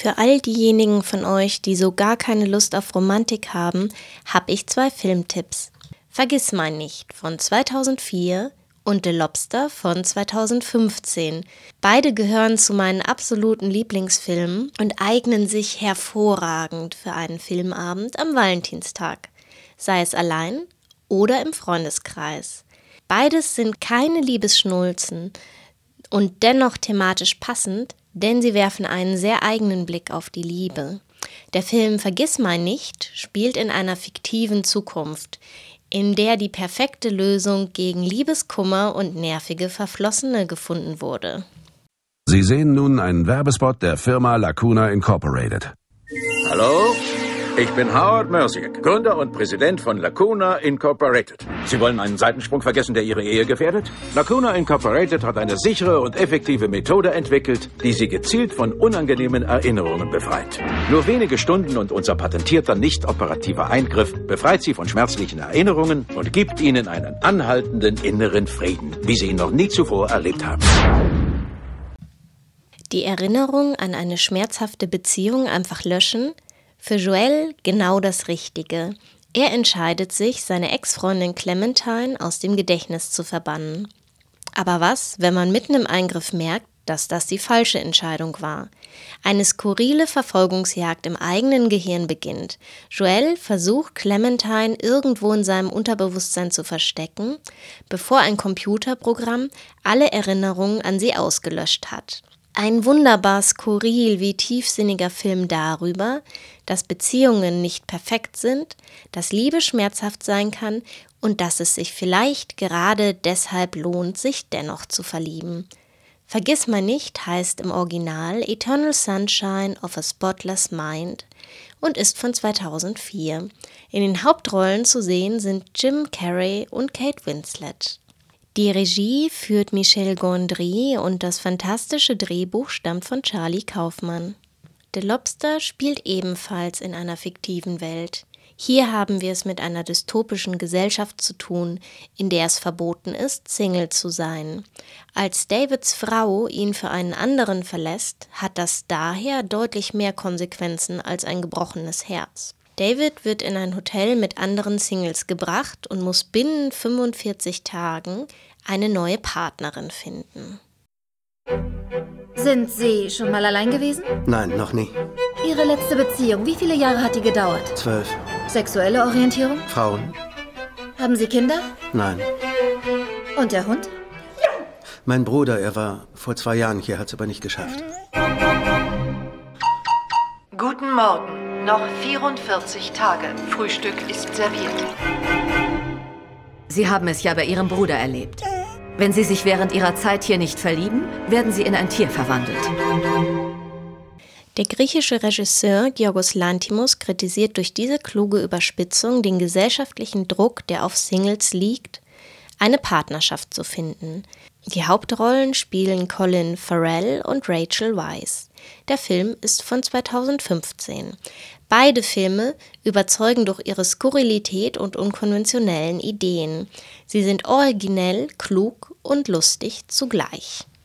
Für all diejenigen von euch, die so gar keine Lust auf Romantik haben, habe ich zwei Filmtipps. Vergiss mein nicht von 2004 und The Lobster von 2015. Beide gehören zu meinen absoluten Lieblingsfilmen und eignen sich hervorragend für einen Filmabend am Valentinstag, sei es allein oder im Freundeskreis. Beides sind keine Liebesschnulzen und dennoch thematisch passend, denn sie werfen einen sehr eigenen Blick auf die Liebe. Der Film Vergiss mein nicht spielt in einer fiktiven Zukunft, in der die perfekte Lösung gegen Liebeskummer und nervige Verflossene gefunden wurde. Sie sehen nun einen Werbespot der Firma Lacuna Incorporated. Hallo? Ich bin Howard Mercier, Gründer und Präsident von Lacuna Incorporated. Sie wollen einen Seitensprung vergessen, der Ihre Ehe gefährdet? Lacuna Incorporated hat eine sichere und effektive Methode entwickelt, die Sie gezielt von unangenehmen Erinnerungen befreit. Nur wenige Stunden und unser patentierter nicht operativer Eingriff befreit Sie von schmerzlichen Erinnerungen und gibt Ihnen einen anhaltenden inneren Frieden, wie Sie ihn noch nie zuvor erlebt haben. Die Erinnerung an eine schmerzhafte Beziehung einfach löschen – für Joel genau das Richtige. Er entscheidet sich, seine Ex-Freundin Clementine aus dem Gedächtnis zu verbannen. Aber was, wenn man mitten im Eingriff merkt, dass das die falsche Entscheidung war? Eine skurrile Verfolgungsjagd im eigenen Gehirn beginnt. Joel versucht Clementine irgendwo in seinem Unterbewusstsein zu verstecken, bevor ein Computerprogramm alle Erinnerungen an sie ausgelöscht hat. Ein wunderbar skurril wie tiefsinniger Film darüber, dass Beziehungen nicht perfekt sind, dass Liebe schmerzhaft sein kann und dass es sich vielleicht gerade deshalb lohnt, sich dennoch zu verlieben. Vergiss mal nicht heißt im Original Eternal Sunshine of a Spotless Mind und ist von 2004. In den Hauptrollen zu sehen sind Jim Carrey und Kate Winslet. Die Regie führt Michel Gondry und das fantastische Drehbuch stammt von Charlie Kaufmann. The Lobster spielt ebenfalls in einer fiktiven Welt. Hier haben wir es mit einer dystopischen Gesellschaft zu tun, in der es verboten ist, Single zu sein. Als Davids Frau ihn für einen anderen verlässt, hat das daher deutlich mehr Konsequenzen als ein gebrochenes Herz. David wird in ein Hotel mit anderen Singles gebracht und muss binnen 45 Tagen eine neue Partnerin finden. Sind Sie schon mal allein gewesen? Nein, noch nie. Ihre letzte Beziehung, wie viele Jahre hat die gedauert? Zwölf. Sexuelle Orientierung? Frauen? Haben Sie Kinder? Nein. Und der Hund? Mein Bruder, er war vor zwei Jahren hier, hat es aber nicht geschafft. Guten Morgen. Noch 44 Tage. Frühstück ist serviert. Sie haben es ja bei Ihrem Bruder erlebt. Wenn Sie sich während Ihrer Zeit hier nicht verlieben, werden Sie in ein Tier verwandelt. Der griechische Regisseur Georgos Lantimos kritisiert durch diese kluge Überspitzung den gesellschaftlichen Druck, der auf Singles liegt, eine Partnerschaft zu finden. Die Hauptrollen spielen Colin Farrell und Rachel Weisz. Der Film ist von 2015. Beide Filme überzeugen durch ihre Skurrilität und unkonventionellen Ideen. Sie sind originell, klug und lustig zugleich.